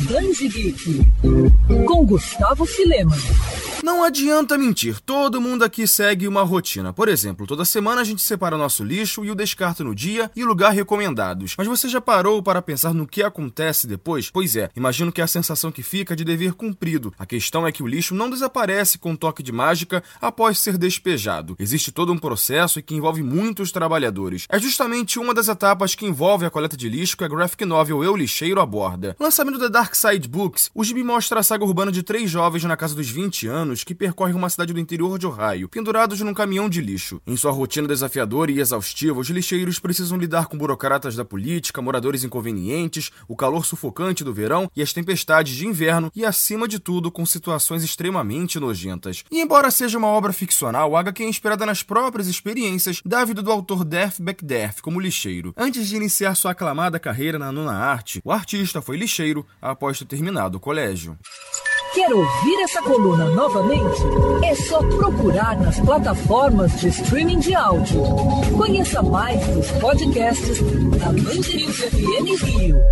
Danzi Geek, com Gustavo Filema. Não adianta mentir, todo mundo aqui segue uma rotina. Por exemplo, toda semana a gente separa nosso lixo e o descarta no dia e lugar recomendados. Mas você já parou para pensar no que acontece depois? Pois é, imagino que é a sensação que fica de dever cumprido. A questão é que o lixo não desaparece com um toque de mágica após ser despejado. Existe todo um processo que envolve muitos trabalhadores. É justamente uma das etapas que envolve a coleta de lixo que a graphic novel Eu Lixeiro aborda. Lançamento da Dark Side Books, o gibi mostra a saga urbana de três jovens na casa dos 20 anos anos que percorre uma cidade do interior de Ohio, pendurados num caminhão de lixo. Em sua rotina desafiadora e exaustiva, os lixeiros precisam lidar com burocratas da política, moradores inconvenientes, o calor sufocante do verão e as tempestades de inverno e, acima de tudo, com situações extremamente nojentas. E embora seja uma obra ficcional, a HQ é inspirada nas próprias experiências da vida do autor Death Backdeath como lixeiro. Antes de iniciar sua aclamada carreira na nona arte, o artista foi lixeiro após ter terminado o colégio. Quer ouvir essa coluna novamente? É só procurar nas plataformas de streaming de áudio. Conheça mais dos podcasts da Mandirinhos FM Rio.